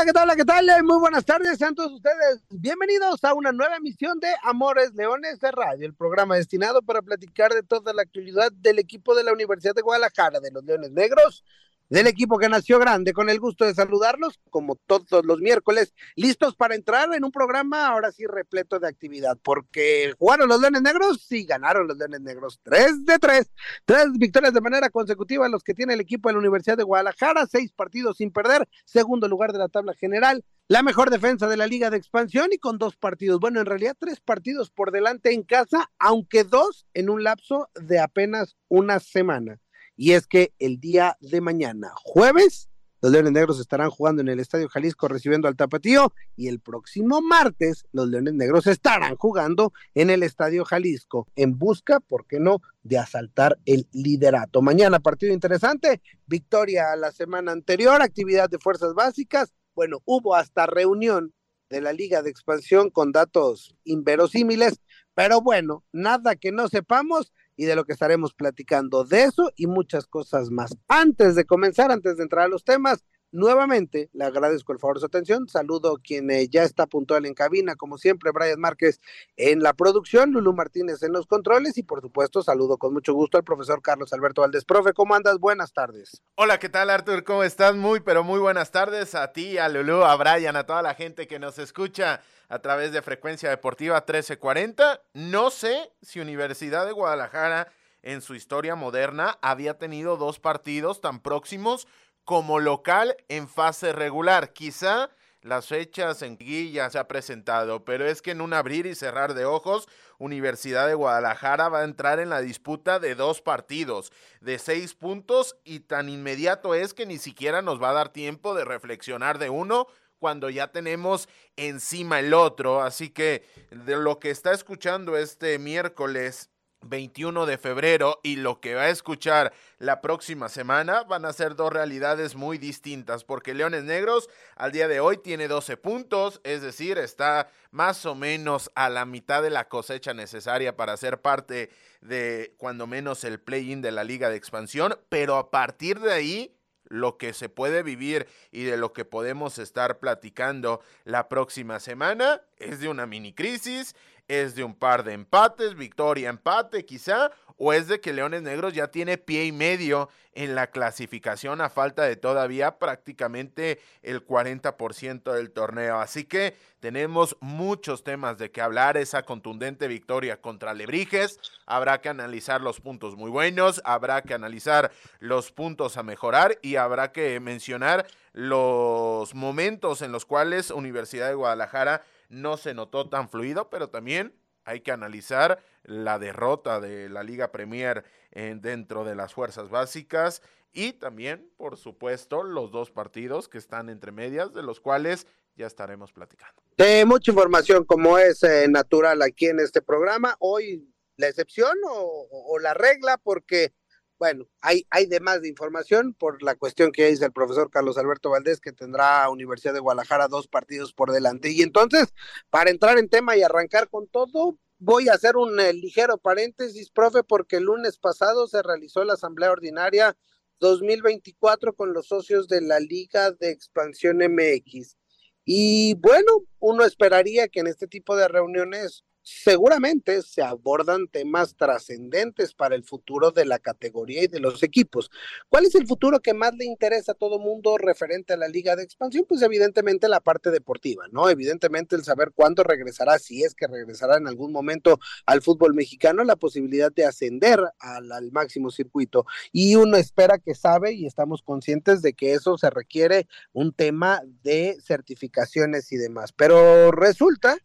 Hola, ¿qué tal? ¿qué tal? Muy buenas tardes, sean todos ustedes bienvenidos a una nueva emisión de Amores Leones de Radio, el programa destinado para platicar de toda la actividad del equipo de la Universidad de Guadalajara, de los Leones Negros, del equipo que nació grande, con el gusto de saludarlos, como todos los miércoles, listos para entrar en un programa ahora sí repleto de actividad, porque jugaron los Leones Negros, sí ganaron los Leones Negros, tres de tres, tres victorias de manera consecutiva los que tiene el equipo de la Universidad de Guadalajara, seis partidos sin perder, segundo lugar de la tabla general, la mejor defensa de la Liga de Expansión y con dos partidos, bueno, en realidad tres partidos por delante en casa, aunque dos en un lapso de apenas una semana y es que el día de mañana, jueves, los Leones Negros estarán jugando en el Estadio Jalisco recibiendo al Tapatío y el próximo martes los Leones Negros estarán jugando en el Estadio Jalisco en busca, ¿por qué no?, de asaltar el liderato. Mañana partido interesante, victoria la semana anterior, actividad de fuerzas básicas, bueno, hubo hasta reunión de la Liga de Expansión con datos inverosímiles, pero bueno, nada que no sepamos y de lo que estaremos platicando de eso y muchas cosas más. Antes de comenzar, antes de entrar a los temas, nuevamente le agradezco el favor de su atención. Saludo a quien eh, ya está puntual en cabina, como siempre, Brian Márquez en la producción, Lulu Martínez en los controles y por supuesto saludo con mucho gusto al profesor Carlos Alberto Valdés. Profe, ¿cómo andas? Buenas tardes. Hola, ¿qué tal Artur? ¿Cómo estás? Muy, pero muy buenas tardes a ti, a Lulu, a Brian, a toda la gente que nos escucha a través de Frecuencia Deportiva 1340. No sé si Universidad de Guadalajara en su historia moderna había tenido dos partidos tan próximos como local en fase regular. Quizá las fechas en guilla se ha presentado, pero es que en un abrir y cerrar de ojos, Universidad de Guadalajara va a entrar en la disputa de dos partidos, de seis puntos, y tan inmediato es que ni siquiera nos va a dar tiempo de reflexionar de uno cuando ya tenemos encima el otro. Así que de lo que está escuchando este miércoles 21 de febrero y lo que va a escuchar la próxima semana van a ser dos realidades muy distintas porque Leones Negros al día de hoy tiene 12 puntos, es decir, está más o menos a la mitad de la cosecha necesaria para ser parte de cuando menos el play-in de la liga de expansión, pero a partir de ahí lo que se puede vivir y de lo que podemos estar platicando la próxima semana es de una mini crisis, es de un par de empates, victoria, empate quizá, o es de que Leones Negros ya tiene pie y medio en la clasificación a falta de todavía prácticamente el 40% del torneo. Así que tenemos muchos temas de que hablar, esa contundente victoria contra Lebrijes, habrá que analizar los puntos muy buenos, habrá que analizar los puntos a mejorar y habrá que mencionar los momentos en los cuales Universidad de Guadalajara no se notó tan fluido, pero también hay que analizar la derrota de la Liga Premier en, dentro de las fuerzas básicas y también, por supuesto, los dos partidos que están entre medias, de los cuales ya estaremos platicando. Mucha información, como es eh, natural aquí en este programa, hoy la excepción o la regla, porque bueno, hay, hay de más de información por la cuestión que dice el profesor Carlos Alberto Valdés, que tendrá Universidad de Guadalajara dos partidos por delante. Y entonces, para entrar en tema y arrancar con todo, voy a hacer un eh, ligero paréntesis, profe, porque el lunes pasado se realizó la Asamblea Ordinaria 2024 con los socios de la Liga de Expansión MX. Y bueno, uno esperaría que en este tipo de reuniones seguramente se abordan temas trascendentes para el futuro de la categoría y de los equipos. ¿Cuál es el futuro que más le interesa a todo mundo referente a la liga de expansión? Pues evidentemente la parte deportiva, ¿no? Evidentemente el saber cuándo regresará, si es que regresará en algún momento al fútbol mexicano, la posibilidad de ascender al, al máximo circuito. Y uno espera que sabe y estamos conscientes de que eso se requiere un tema de certificaciones y demás. Pero resulta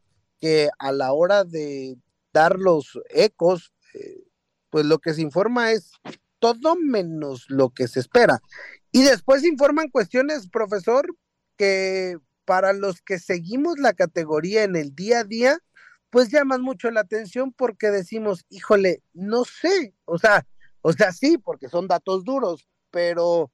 que a la hora de dar los ecos, eh, pues lo que se informa es todo menos lo que se espera. Y después informan cuestiones, profesor, que para los que seguimos la categoría en el día a día, pues llaman mucho la atención porque decimos, híjole, no sé, o sea, O sea, sí, porque son datos duros, pero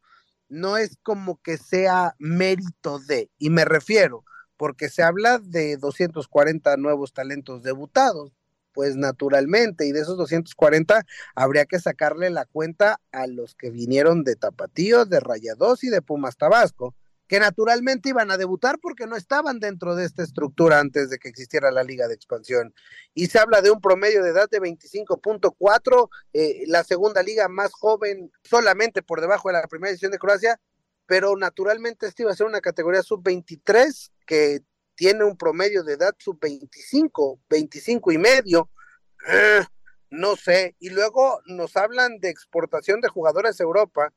no es como que sea mérito de, y me refiero, porque se habla de 240 nuevos talentos debutados, pues naturalmente, y de esos 240 habría que sacarle la cuenta a los que vinieron de Tapatío, de Rayados y de Pumas Tabasco, que naturalmente iban a debutar porque no estaban dentro de esta estructura antes de que existiera la liga de expansión. Y se habla de un promedio de edad de 25.4, eh, la segunda liga más joven solamente por debajo de la primera edición de Croacia, pero naturalmente esta iba a ser una categoría sub-23 que tiene un promedio de edad sub-25, 25 y medio. Eh, no sé. Y luego nos hablan de exportación de jugadores a Europa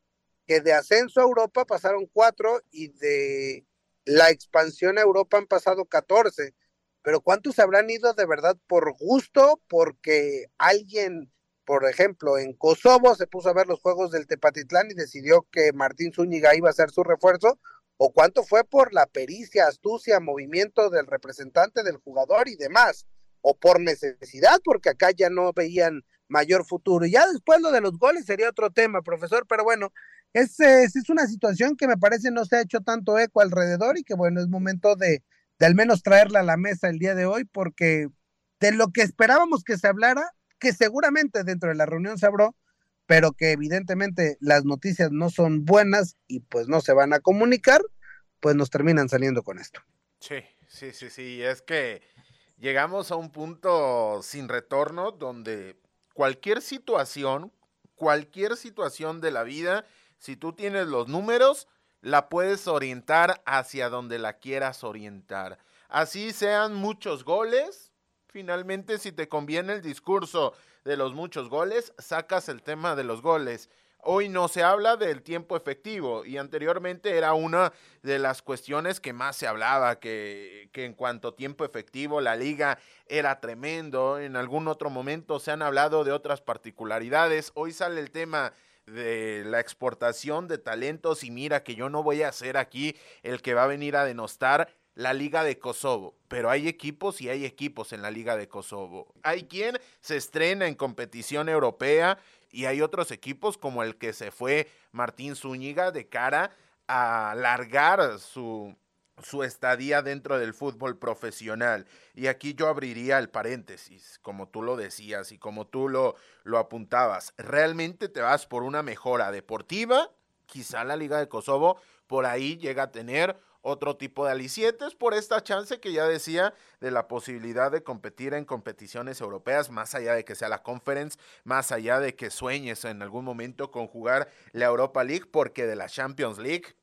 que de ascenso a Europa pasaron cuatro y de la expansión a Europa han pasado catorce. Pero ¿cuántos habrán ido de verdad por gusto? Porque alguien, por ejemplo, en Kosovo se puso a ver los juegos del Tepatitlán y decidió que Martín Zúñiga iba a ser su refuerzo. ¿O cuánto fue por la pericia, astucia, movimiento del representante del jugador y demás? O por necesidad, porque acá ya no veían mayor futuro. Y ya después lo de los goles sería otro tema, profesor, pero bueno, es, es, una situación que me parece no se ha hecho tanto eco alrededor y que bueno, es momento de, de al menos traerla a la mesa el día de hoy porque de lo que esperábamos que se hablara, que seguramente dentro de la reunión se habló, pero que evidentemente las noticias no son buenas y pues no se van a comunicar, pues nos terminan saliendo con esto. Sí, sí, sí, sí, es que llegamos a un punto sin retorno donde cualquier situación, cualquier situación de la vida si tú tienes los números, la puedes orientar hacia donde la quieras orientar. Así sean muchos goles, finalmente si te conviene el discurso de los muchos goles, sacas el tema de los goles. Hoy no se habla del tiempo efectivo y anteriormente era una de las cuestiones que más se hablaba, que, que, en cuanto a tiempo efectivo la liga era tremendo, en algún otro momento se han hablado de otras particularidades, hoy sale el tema de la exportación de talentos y mira que yo no voy a ser aquí el que va a venir a denostar la Liga de Kosovo, pero hay equipos y hay equipos en la Liga de Kosovo. Hay quien se estrena en competición europea y hay otros equipos como el que se fue Martín Zúñiga de cara a alargar su su estadía dentro del fútbol profesional. Y aquí yo abriría el paréntesis, como tú lo decías y como tú lo, lo apuntabas. ¿Realmente te vas por una mejora deportiva? Quizá la Liga de Kosovo por ahí llega a tener otro tipo de alicietes por esta chance que ya decía de la posibilidad de competir en competiciones europeas, más allá de que sea la conference, más allá de que sueñes en algún momento con jugar la Europa League, porque de la Champions League,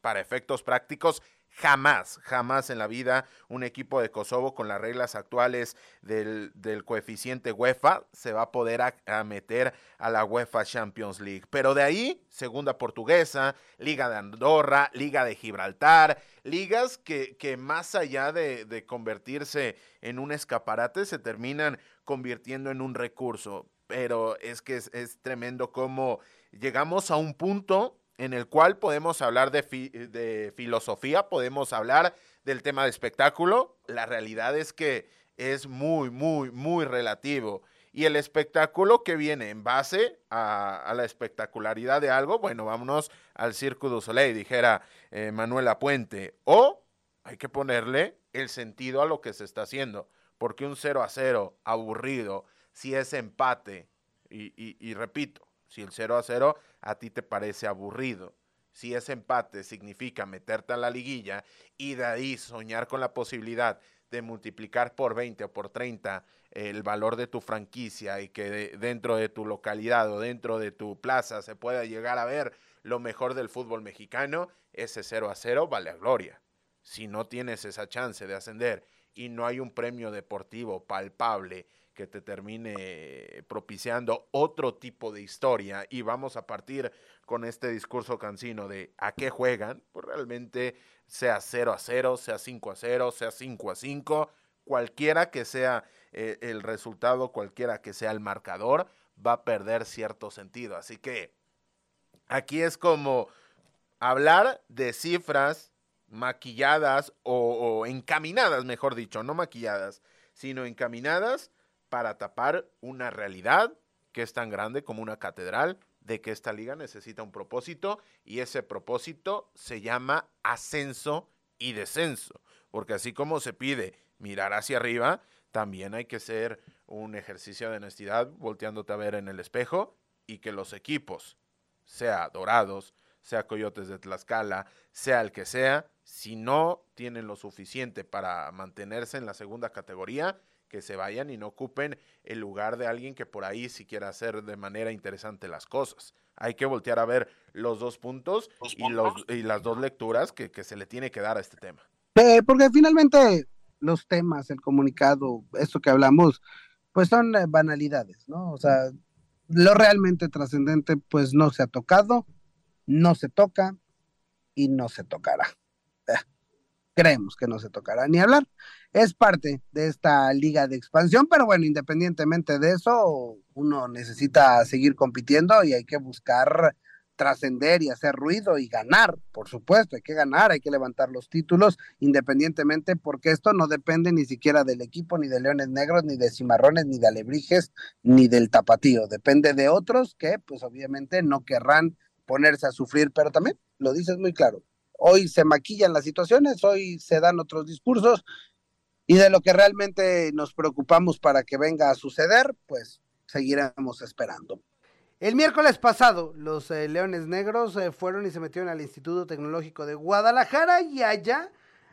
para efectos prácticos, Jamás, jamás en la vida un equipo de Kosovo con las reglas actuales del, coeficiente UEFA se va a poder meter a la UEFA Champions League. Pero de ahí, segunda portuguesa, Liga de Andorra, Liga de Gibraltar, ligas que, más allá de, de convertirse en un escaparate, se terminan convirtiendo en un recurso. Pero es que es, es tremendo cómo llegamos a un punto en el cual podemos hablar de, de, filosofía, podemos hablar del tema de espectáculo. La realidad es que es muy, muy, muy relativo. Y el espectáculo que viene en base a, la espectacularidad de algo, bueno, vámonos al Circo du Soleil, dijera eh, Manuela Puente. O hay que ponerle el sentido a lo que se está haciendo. Porque un 0 a 0 aburrido, si es empate, y repito, si el 0 a 0 a ti te parece aburrido. Si ese empate significa meterte a la liguilla y de ahí soñar con la posibilidad de multiplicar por 20 o por 30 el valor de tu franquicia y que dentro de tu localidad o dentro de tu plaza se pueda llegar a ver lo mejor del fútbol mexicano, ese 0 a 0 vale a gloria. Si no tienes esa chance de ascender y no hay un premio deportivo palpable que te termine propiciando otro tipo de historia y vamos a partir con este discurso cansino de a qué juegan, pues realmente sea 0 a 0, sea 5 a 0, sea 5 a 5, cualquiera que sea eh, el resultado, cualquiera que sea el marcador, va a perder cierto sentido. Así que aquí es como hablar de cifras maquilladas o, o encaminadas, mejor dicho, no maquilladas, sino encaminadas para tapar una realidad que es tan grande como una catedral, de que esta liga necesita un propósito y ese propósito se llama ascenso y descenso, porque así como se pide mirar hacia arriba, también hay que hacer un ejercicio de honestidad volteándote a ver en el espejo y que los equipos, sea Dorados, sea Coyotes de Tlaxcala, sea el que sea, si no tienen lo suficiente para mantenerse en la segunda categoría, que se vayan y no ocupen el lugar de alguien que por ahí sí quiera hacer de manera interesante las cosas. Hay que voltear a ver los dos puntos, y, los, y las dos lecturas que, se le tiene que dar a este tema. porque finalmente los temas, el comunicado, esto que hablamos, pues son eh, banalidades, ¿no? O sea, lo realmente trascendente pues no se ha tocado, no se toca y no se tocará. Creemos que no se tocará ni hablar. Es parte de esta liga de expansión, pero bueno, independientemente de eso, uno necesita seguir compitiendo y hay que buscar trascender y hacer ruido y ganar, por supuesto, hay que ganar, hay que levantar los títulos independientemente porque esto no depende ni siquiera del equipo, ni de Leones Negros, ni de Cimarrones, ni de Alebrijes, ni del Tapatío, depende de otros que pues obviamente no querrán ponerse a sufrir, pero también lo dices muy claro, hoy se maquillan las situaciones, hoy se dan otros discursos y de lo que realmente nos preocupamos para que venga a suceder, pues seguiremos esperando. El miércoles pasado, los eh, Leones Negros eh, fueron y se metieron al Instituto Tecnológico de Guadalajara y allá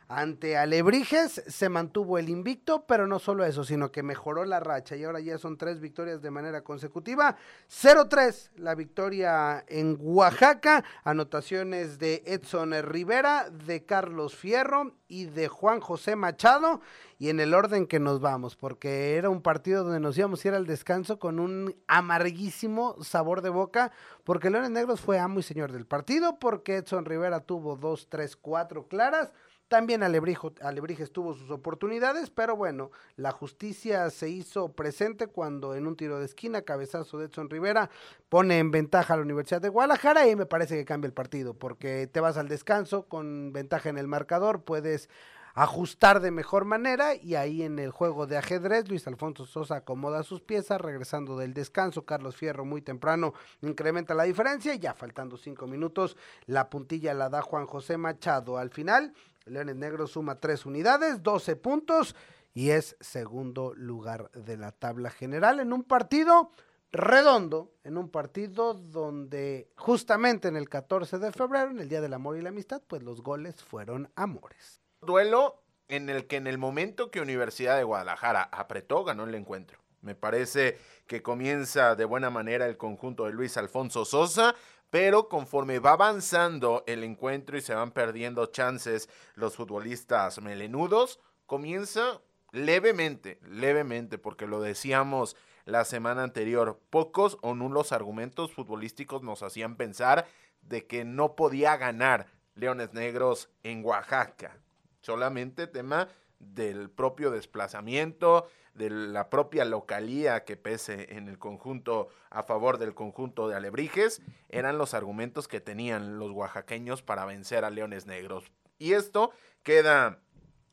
ante Alebrijes se mantuvo el invicto, pero no solo eso, sino que mejoró la racha y ahora ya son tres victorias de manera consecutiva. 0-3 la victoria en Oaxaca, anotaciones de Edson Rivera, de Carlos Fierro y de Juan José Machado. Y en el orden que nos vamos, porque era un partido donde nos íbamos a ir al descanso con un amarguísimo sabor de boca, porque Leones Negros fue amo y señor del partido, porque Edson Rivera tuvo dos, tres, cuatro claras. También Alebrijes tuvo sus oportunidades, pero bueno, la justicia se hizo presente cuando en un tiro de esquina, cabezazo de Edson Rivera, pone en ventaja a la Universidad de Guadalajara y me parece que cambia el partido, porque te vas al descanso con ventaja en el marcador, puedes ajustar de mejor manera y ahí en el juego de ajedrez Luis Alfonso Sosa acomoda sus piezas regresando del descanso Carlos Fierro muy temprano incrementa la diferencia y ya faltando cinco minutos la puntilla la da Juan José Machado al final Leones Negros suma tres unidades, 12 puntos y es segundo lugar de la tabla general en un partido redondo, en un partido donde justamente en el 14 de febrero, en el Día del Amor y la Amistad, pues los goles fueron amores. Duelo en el que en el momento que Universidad de Guadalajara apretó, ganó el encuentro. Me parece que comienza de buena manera el conjunto de Luis Alfonso Sosa, pero conforme va avanzando el encuentro y se van perdiendo chances los futbolistas melenudos, comienza levemente, levemente, porque lo decíamos la semana anterior, pocos o nulos argumentos futbolísticos nos hacían pensar de que no podía ganar Leones Negros en Oaxaca. Solamente tema del propio desplazamiento, de la propia localía que pese en el conjunto a favor del conjunto de Alebrijes, eran los argumentos que tenían los oaxaqueños para vencer a Leones Negros. Y esto queda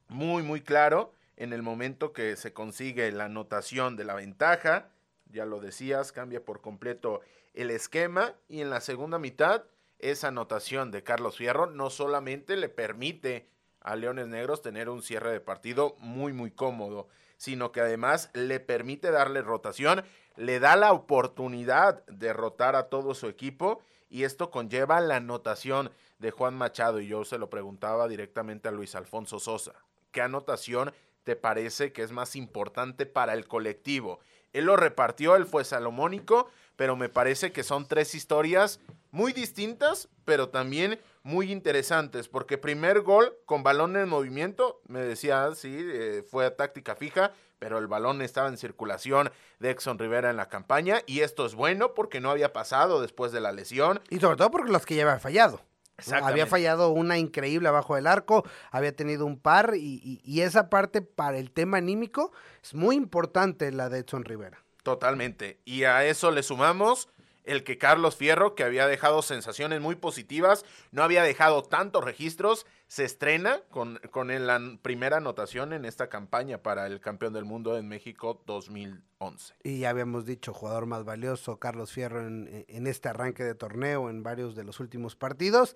muy muy claro en el momento que se consigue la anotación de la ventaja, ya lo decías, cambia por completo el esquema y en la segunda mitad esa anotación de Carlos Fierro no solamente le permite a Leones Negros tener un cierre de partido muy muy cómodo, sino que además le permite darle rotación, le da la oportunidad de rotar a todo su equipo y esto conlleva la anotación de Juan Machado y yo se lo preguntaba directamente a Luis Alfonso Sosa. ¿Qué anotación te parece que es más importante para el colectivo? Él lo repartió, él fue salomónico, pero me parece que son tres historias muy distintas, pero también muy interesantes, porque primer gol con balón en movimiento, me decía, sí, eh, fue táctica fija, pero el balón estaba en circulación de Exxon Rivera en la campaña, y esto es bueno porque no había pasado después de la lesión. Y sobre todo porque los que ya habían fallado. Había fallado una increíble abajo del arco, había tenido un par, y, y esa parte para el tema anímico es muy importante la de Edson Rivera. Totalmente. Y a eso le sumamos el que Carlos Fierro, que había dejado sensaciones muy positivas, no había dejado tantos registros, se estrena con, con la primera anotación en esta campaña para el campeón del mundo en México 2011. Y ya habíamos dicho, jugador más valioso, Carlos Fierro, en, en este arranque de torneo, en varios de los últimos partidos.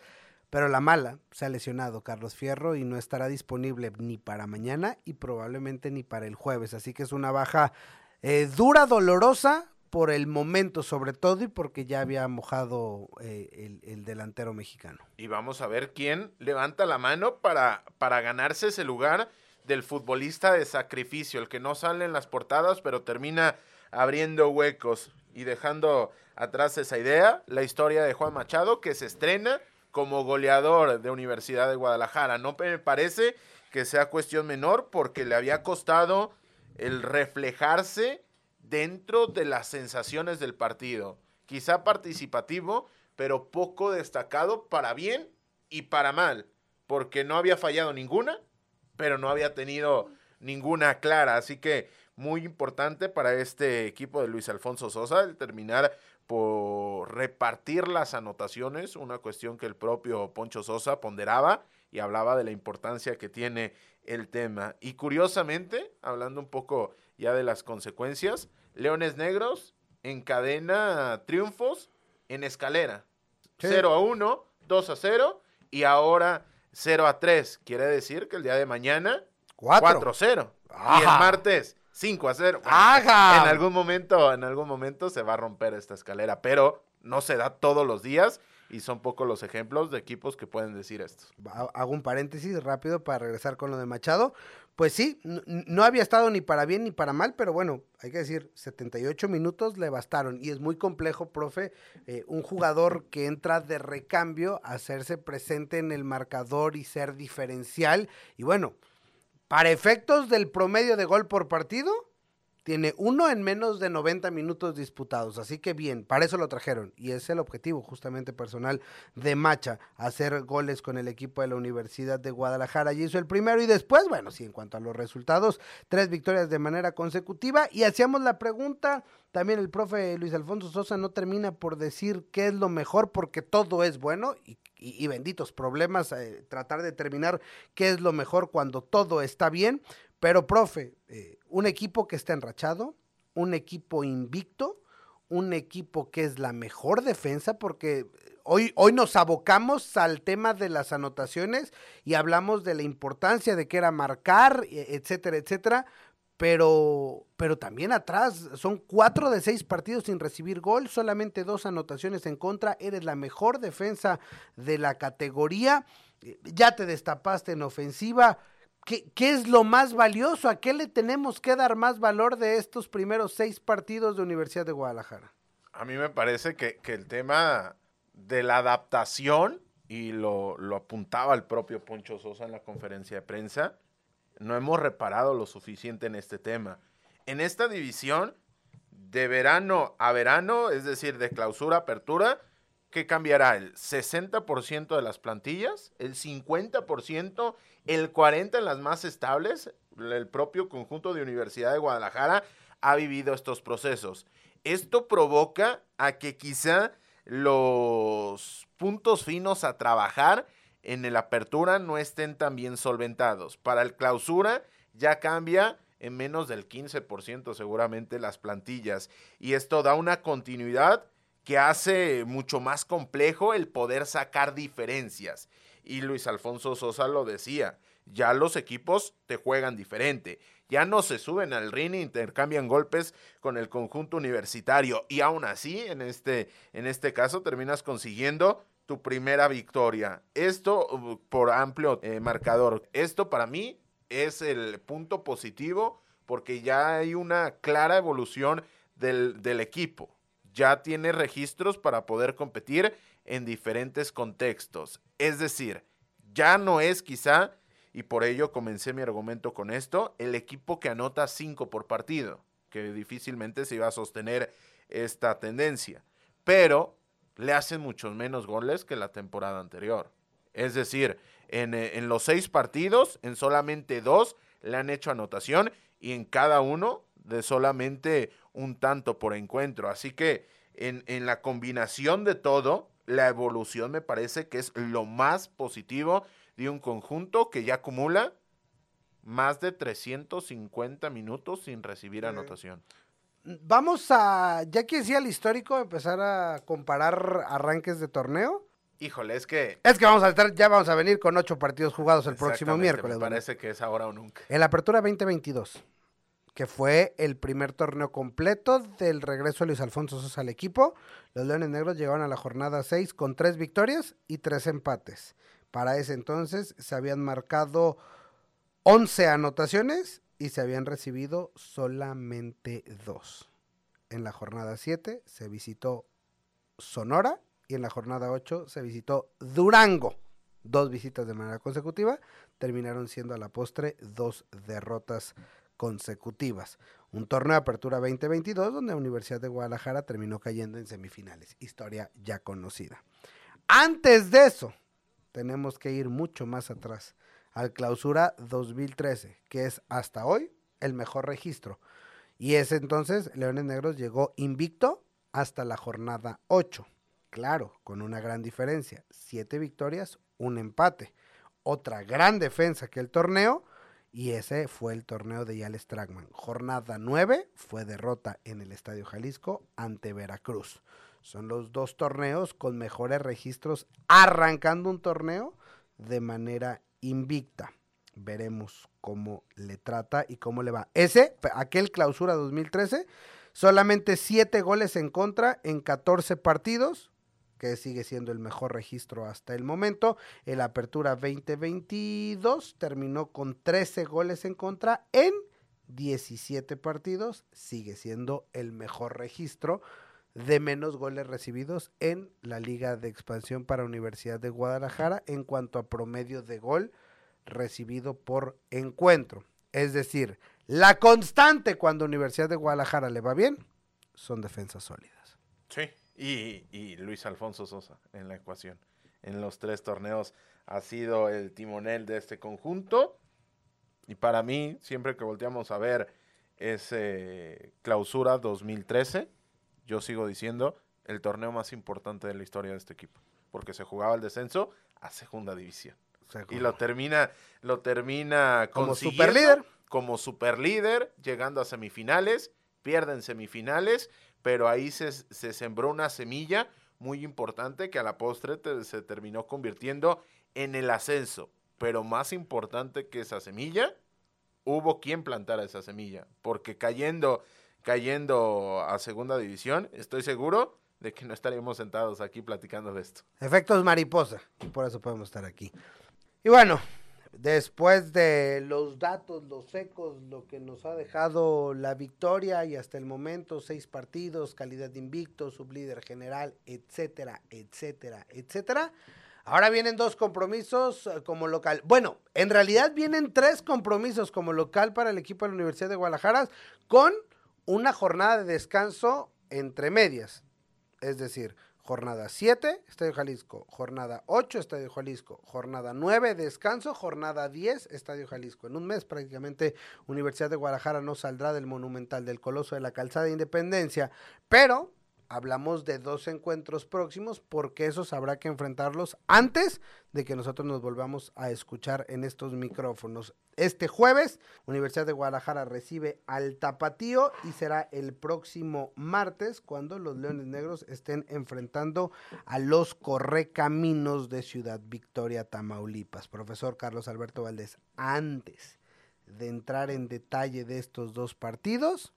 Pero la mala, se ha lesionado Carlos Fierro y no estará disponible ni para mañana y probablemente ni para el jueves. Así que es una baja eh, dura, dolorosa, por el momento sobre todo y porque ya había mojado eh, el, delantero mexicano. Y vamos a ver quién levanta la mano para, para ganarse ese lugar del futbolista de sacrificio, el que no sale en las portadas pero termina abriendo huecos y dejando atrás esa idea, la historia de Juan Machado que se estrena como goleador de Universidad de Guadalajara. No me parece que sea cuestión menor porque le había costado el reflejarse dentro de las sensaciones del partido. Quizá participativo, pero poco destacado para bien y para mal, porque no había fallado ninguna, pero no había tenido ninguna clara. Así que muy importante para este equipo de Luis Alfonso Sosa el terminar por repartir las anotaciones, una cuestión que el propio Poncho Sosa ponderaba y hablaba de la importancia que tiene el tema. Y curiosamente, hablando un poco ya de las consecuencias, Leones Negros encadena triunfos en escalera. 0 a 1, 2 a 0 y ahora 0 a 3. Quiere decir que el día de mañana 4 a 0. Y el martes 5 a 0. en algún momento, en algún momento se va a romper esta escalera, pero no se da todos los días y son pocos los ejemplos de equipos que pueden decir esto. Hago un paréntesis rápido para regresar con lo de Machado. Pues sí, no había estado ni para bien ni para mal, pero bueno, hay que decir, 78 minutos le bastaron y es muy complejo, profe, eh, un jugador que entra de recambio, hacerse presente en el marcador y ser diferencial. Y bueno, para efectos del promedio de gol por partido, tiene uno en menos de 90 minutos disputados, así que bien, para eso lo trajeron y es el objetivo justamente personal de Macha, hacer goles con el equipo de la Universidad de Guadalajara. Y hizo el primero y después, bueno, sí, en cuanto a los resultados, tres victorias de manera consecutiva y hacíamos la pregunta, también el profe Luis Alfonso Sosa no termina por decir qué es lo mejor porque todo es bueno y, benditos problemas, eh, tratar de determinar qué es lo mejor cuando todo está bien, pero profe, eh, un equipo que está enrachado, un equipo invicto, un equipo que es la mejor defensa, porque hoy, hoy nos abocamos al tema de las anotaciones y hablamos de la importancia de que era marcar, etcétera, etcétera. Pero, pero también atrás son cuatro de seis partidos sin recibir gol, solamente dos anotaciones en contra. Eres la mejor defensa de la categoría. Ya te destapaste en ofensiva ¿Qué, es lo más valioso? ¿A qué le tenemos que dar más valor de estos primeros seis partidos de Universidad de Guadalajara? A mí me parece que, el tema de la adaptación, y lo, lo, apuntaba el propio Poncho Sosa en la conferencia de prensa, no hemos reparado lo suficiente en este tema. En esta división, de verano a verano, es decir, de clausura a apertura, ¿qué cambiará? ¿El 60% de las plantillas? ¿El 50%? ¿El 40% en las más estables? El propio conjunto de Universidad de Guadalajara ha vivido estos procesos. Esto provoca a que quizá los puntos finos a trabajar en el apertura no estén tan bien solventados. Para el clausura ya cambia en menos del 15% seguramente las plantillas y esto da una continuidad que hace mucho más complejo el poder sacar diferencias. Y Luis Alfonso Sosa lo decía, ya los equipos te juegan diferente, ya no se suben al ring e intercambian golpes con el conjunto universitario y aún así en este, en este caso terminas consiguiendo tu primera victoria. Esto uh, por amplio eh, marcador. Esto para mí es el punto positivo porque ya hay una clara evolución del, del equipo ya tiene registros para poder competir en diferentes contextos. Es decir, ya no es quizá, y por ello comencé mi argumento con esto, el equipo que anota 5 por partido, que difícilmente se iba a sostener esta tendencia, pero le hacen muchos menos goles que la temporada anterior. Es decir, en, eh, en los seis partidos, en solamente dos le han hecho anotación y en cada uno de solamente un tanto por encuentro. Así que en, en la combinación de todo, la evolución me parece que es lo más positivo de un conjunto que ya acumula más de 350 minutos sin recibir anotación. Vamos a, ya que decía el histórico, empezar a comparar arranques de torneo. Híjole, es que... Es que vamos a estar, ya vamos a venir con ocho partidos jugados el próximo miércoles. Me parece que es ahora o nunca. En la apertura 2022, que fue el primer torneo completo del regreso de Luis Alfonso Sosa al equipo, los Leones Negros llegaron a la jornada 6 con tres victorias y tres empates. Para ese entonces se habían marcado 11 anotaciones y se habían recibido solamente dos. En la jornada 7 se visitó Sonora y en la jornada 8 se visitó Durango. Dos visitas de manera consecutiva terminaron siendo a la postre dos derrotas consecutivas. Un torneo de apertura 2022 donde la Universidad de Guadalajara terminó cayendo en semifinales. Historia ya conocida. Antes de eso, tenemos que ir mucho más atrás, al clausura 2013, que es hasta hoy el mejor registro. Y ese entonces Leones Negros llegó invicto hasta la jornada 8. Claro, con una gran diferencia. Siete victorias, un empate. Otra gran defensa que el torneo. Y ese fue el torneo de Yales Stragman. Jornada 9 fue derrota en el Estadio Jalisco ante Veracruz. Son los dos torneos con mejores registros arrancando un torneo de manera invicta. Veremos cómo le trata y cómo le va. Ese, aquel clausura 2013, solamente 7 goles en contra en 14 partidos, que sigue siendo el mejor registro hasta el momento. El Apertura 2022 terminó con 13 goles en contra en 17 partidos, sigue siendo el mejor registro de menos goles recibidos en la Liga de Expansión para Universidad de Guadalajara en cuanto a promedio de gol recibido por encuentro. Es decir, la constante cuando Universidad de Guadalajara le va bien son defensas sólidas. Sí. Y, y, Luis Alfonso Sosa en la ecuación. En los tres torneos ha sido el timonel de este conjunto. Y para mí, siempre que volteamos a ver ese clausura 2013, yo sigo diciendo el torneo más importante de la historia de este equipo. Porque se jugaba el descenso a segunda división. Y lo termina, lo termina como superlíder. Como superlíder, llegando a semifinales, pierden semifinales, pero ahí se, se, sembró una semilla muy importante que a la postre se terminó convirtiendo en el ascenso. Pero más importante que esa semilla, hubo quien plantara esa semilla, porque cayendo, cayendo a segunda división, estoy seguro de que no estaríamos sentados aquí platicando de esto. Efectos mariposa, y por eso podemos estar aquí. Y bueno, después de los datos, los secos, lo que nos ha dejado la victoria y hasta el momento seis partidos, calidad de invicto, sublíder general, etcétera, etcétera, etcétera. Ahora vienen dos compromisos como local. Bueno, en realidad vienen tres compromisos como local para el equipo de la Universidad de Guadalajara con una jornada de descanso entre medias. Es decir, jornada 7, Estadio Jalisco, jornada 8, Estadio Jalisco, jornada 9, descanso, jornada 10, Estadio Jalisco. En un mes prácticamente Universidad de Guadalajara no saldrá del monumental del Coloso de la Calzada de Independencia, pero hablamos de dos encuentros próximos porque esos habrá que enfrentarlos antes de que nosotros nos volvamos a escuchar en estos micrófonos. Este jueves, Universidad de Guadalajara recibe al Tapatío y será el próximo martes cuando los Leones Negros estén enfrentando a los Correcaminos de Ciudad Victoria, Tamaulipas. Profesor Carlos Alberto Valdés, antes de entrar en detalle de estos dos partidos,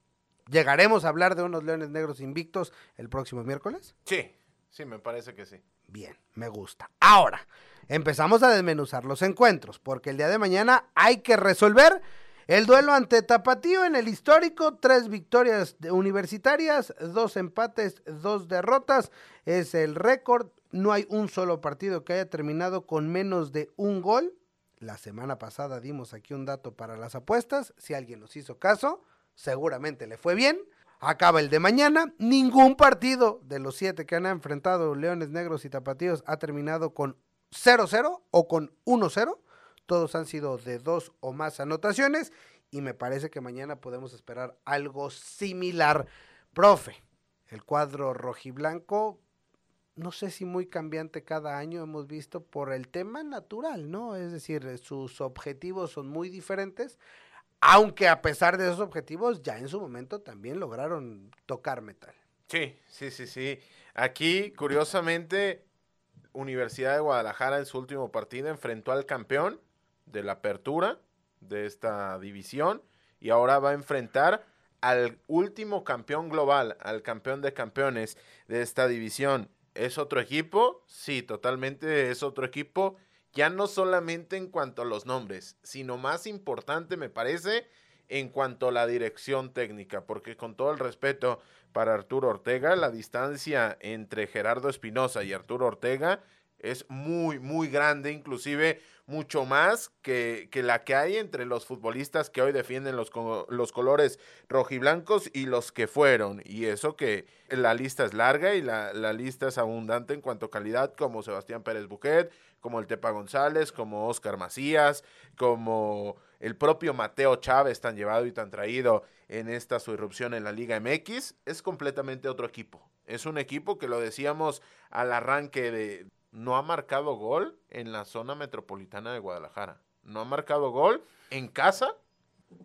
¿Llegaremos a hablar de unos Leones Negros invictos el próximo miércoles? Sí, sí, me parece que sí. Bien, me gusta. Ahora, empezamos a desmenuzar los encuentros, porque el día de mañana hay que resolver el duelo ante Tapatío en el histórico, tres victorias universitarias, dos empates, dos derrotas, es el récord, no hay un solo partido que haya terminado con menos de un gol. La semana pasada dimos aquí un dato para las apuestas, si alguien nos hizo caso, seguramente le fue bien. Acaba el de mañana. Ningún partido de los siete que han enfrentado Leones Negros y Tapatíos ha terminado con 0-0 o con 1-0. Todos han sido de dos o más anotaciones. Y me parece que mañana podemos esperar algo similar. Profe, el cuadro rojiblanco, no sé si muy cambiante cada año hemos visto por el tema natural, ¿no? Es decir, sus objetivos son muy diferentes, aunque a pesar de esos objetivos ya en su momento también lograron tocar metal. Sí, sí, sí, sí. Aquí, curiosamente, Universidad de Guadalajara en su último partido enfrentó al campeón de la apertura de esta división y ahora va a enfrentar al último campeón global, al campeón de campeones de esta división. ¿Es otro equipo? Sí, totalmente es otro equipo. Ya no solamente en cuanto a los nombres, sino más importante me parece en cuanto a la dirección técnica, porque con todo el respeto para Arturo Ortega, la distancia entre Gerardo Espinosa y Arturo Ortega es muy, muy grande, inclusive mucho más que, que, la que hay entre los futbolistas que hoy defienden los, los colores rojiblancos y los que fueron. Y eso que la lista es larga y la, la lista es abundante en cuanto a calidad, como Sebastián Pérez Buquet, como el Tepa González, como Oscar Macías, como el propio Mateo Chávez, tan llevado y tan traído en esta su irrupción en la Liga MX, es completamente otro equipo. Es un equipo que lo decíamos al arranque de, no ha marcado gol en la zona metropolitana de Guadalajara. No ha marcado gol en casa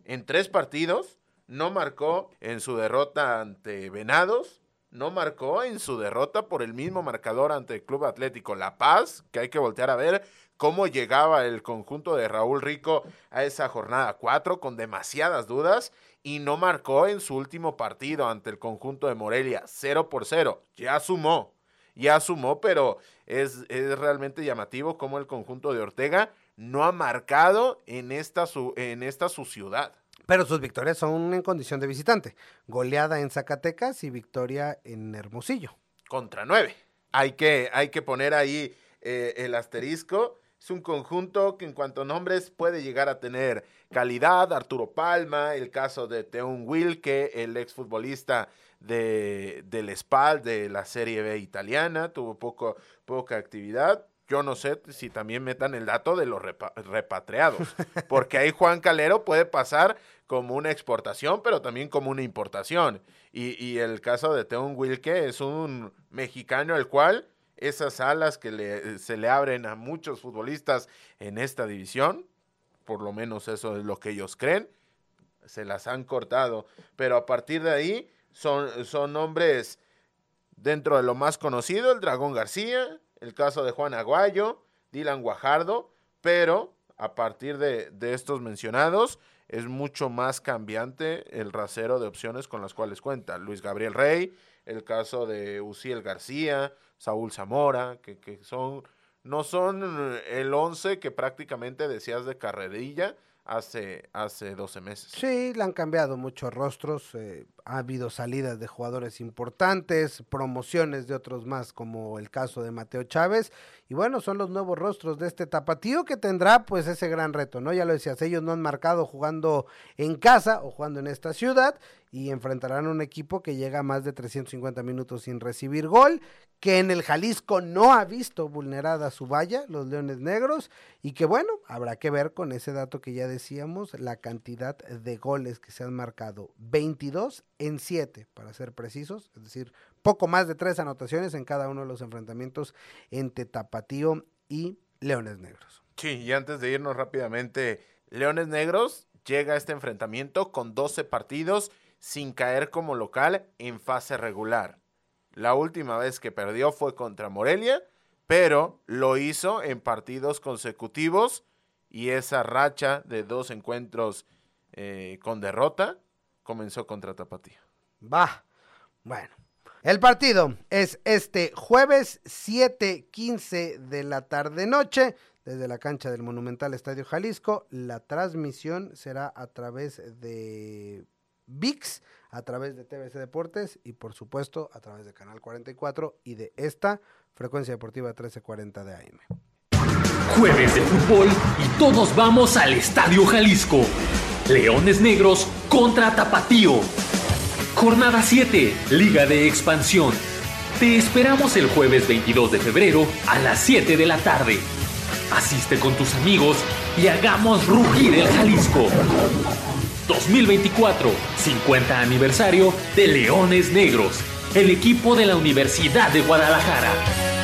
en tres partidos. No marcó en su derrota ante Venados. No marcó en su derrota por el mismo marcador ante el Club Atlético La Paz, que hay que voltear a ver cómo llegaba el conjunto de Raúl Rico a esa jornada 4 con demasiadas dudas y no marcó en su último partido ante el conjunto de Morelia 0 por 0. Ya sumó, ya sumó, pero es, es realmente llamativo cómo el conjunto de Ortega no ha marcado en esta su, en esta su ciudad. Pero sus victorias son en condición de visitante. Goleada en Zacatecas y victoria en Hermosillo. Contra nueve. Hay que, hay que poner ahí eh, el asterisco. Es un conjunto que en cuanto a nombres puede llegar a tener calidad. Arturo Palma, el caso de Teun Wilke, el exfutbolista de, del SPAL, de la Serie B italiana, tuvo poco, poca actividad. Yo no sé si también metan el dato de los repatriados, porque ahí Juan Calero puede pasar como una exportación, pero también como una importación. Y, y el caso de Teun Wilke es un mexicano al cual esas alas que le, se le abren a muchos futbolistas en esta división, por lo menos eso es lo que ellos creen, se las han cortado. Pero a partir de ahí son, son nombres dentro de lo más conocido, el Dragón García, el caso de Juan Aguayo, Dylan Guajardo, pero a partir de, de, estos mencionados es mucho más cambiante el rasero de opciones con las cuales cuenta. Luis Gabriel Rey, el caso de Uciel García, Saúl Zamora, que, que son, no son el 11 que prácticamente decías de carrerilla, hace, hace 12 meses. Sí, le han cambiado muchos rostros, eh, ha habido salidas de jugadores importantes, promociones de otros más, como el caso de Mateo Chávez, y bueno, son los nuevos rostros de este tapatío que tendrá pues ese gran reto, ¿no? Ya lo decías, ellos no han marcado jugando en casa o jugando en esta ciudad, y enfrentarán a un equipo que llega a más de 350 minutos sin recibir gol, que en el Jalisco no ha visto vulnerada su valla, los Leones Negros, y que bueno, habrá que ver con ese dato que ya decíamos, la cantidad de goles que se han marcado, 22 en 7 para ser precisos, es decir, poco más de tres anotaciones en cada uno de los enfrentamientos entre Tapatío y Leones Negros. Sí, y antes de irnos rápidamente, Leones Negros llega a este enfrentamiento con 12 partidos sin caer como local en fase regular. La última vez que perdió fue contra Morelia, pero lo hizo en partidos consecutivos y esa racha de dos encuentros eh, con derrota comenzó contra Tapatía. Va, bueno. El partido es este jueves 7:15 de la tarde-noche desde la cancha del Monumental Estadio Jalisco. La transmisión será a través de VIX a través de TVC Deportes y por supuesto a través de Canal 44 y de esta frecuencia deportiva 1340 de AM. Jueves de fútbol y todos vamos al Estadio Jalisco. Leones Negros contra Tapatío. Jornada 7, Liga de Expansión. Te esperamos el jueves 22 de febrero a las 7 de la tarde. Asiste con tus amigos y hagamos rugir el Jalisco. 2024, 50 aniversario de Leones Negros, el equipo de la Universidad de Guadalajara.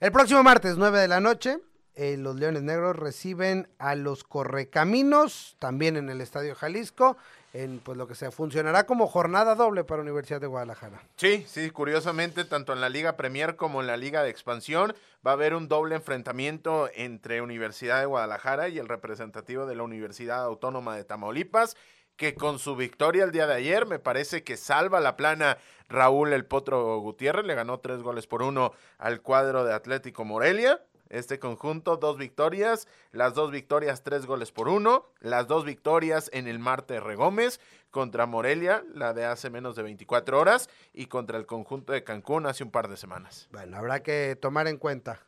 El próximo martes, 9 de la noche, eh, los Leones Negros reciben a los Correcaminos, también en el Estadio Jalisco, en pues lo que se funcionará como jornada doble para Universidad de Guadalajara. Sí, sí, curiosamente, tanto en la Liga Premier como en la Liga de Expansión va a haber un doble enfrentamiento entre Universidad de Guadalajara y el representativo de la Universidad Autónoma de Tamaulipas que con su victoria el día de ayer me parece que salva la plana Raúl El Potro Gutiérrez, le ganó tres goles por uno al cuadro de Atlético Morelia. Este conjunto, dos victorias, las dos victorias, tres goles por uno, las dos victorias en el Marte Regómez contra Morelia, la de hace menos de 24 horas, y contra el conjunto de Cancún hace un par de semanas. Bueno, habrá que tomar en cuenta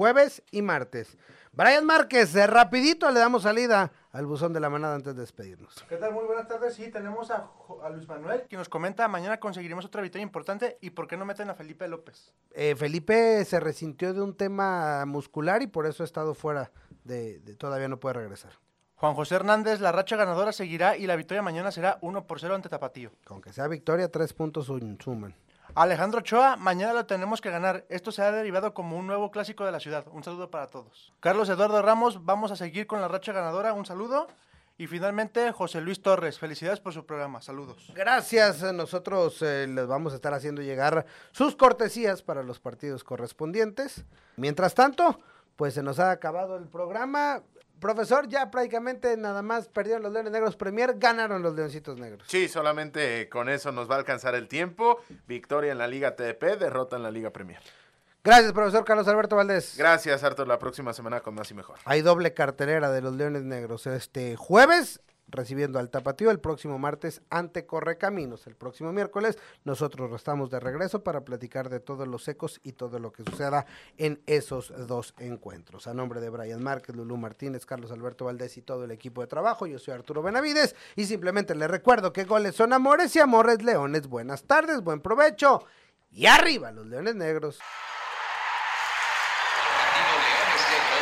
jueves y martes. Brian Márquez, de rapidito le damos salida al buzón de la manada antes de despedirnos. ¿Qué tal? Muy buenas tardes. Sí, tenemos a, a Luis Manuel, que nos comenta, mañana conseguiremos otra victoria importante y ¿por qué no meten a Felipe López? Eh, Felipe se resintió de un tema muscular y por eso ha estado fuera de, de, todavía no puede regresar. Juan José Hernández, la racha ganadora seguirá y la victoria mañana será 1 por 0 ante Tapatío. Con que sea victoria, tres puntos suman. Alejandro Ochoa, mañana lo tenemos que ganar. Esto se ha derivado como un nuevo clásico de la ciudad. Un saludo para todos. Carlos Eduardo Ramos, vamos a seguir con la racha ganadora. Un saludo. Y finalmente, José Luis Torres, felicidades por su programa. Saludos. Gracias. Nosotros eh, les vamos a estar haciendo llegar sus cortesías para los partidos correspondientes. Mientras tanto, pues se nos ha acabado el programa. Profesor, ya prácticamente nada más perdieron los Leones Negros Premier, ganaron los Leoncitos Negros. Sí, solamente con eso nos va a alcanzar el tiempo. Victoria en la Liga TDP, derrota en la Liga Premier. Gracias, profesor Carlos Alberto Valdés. Gracias, Artur. La próxima semana con más y mejor. Hay doble cartelera de los Leones Negros. Este jueves recibiendo al Tapatío el próximo martes ante Correcaminos. El próximo miércoles nosotros estamos de regreso para platicar de todos los ecos y todo lo que suceda en esos dos encuentros. A nombre de Brian Márquez, Lulú Martínez, Carlos Alberto Valdés y todo el equipo de trabajo, yo soy Arturo Benavides y simplemente les recuerdo que goles son amores y amores leones. Buenas tardes, buen provecho y arriba los leones negros.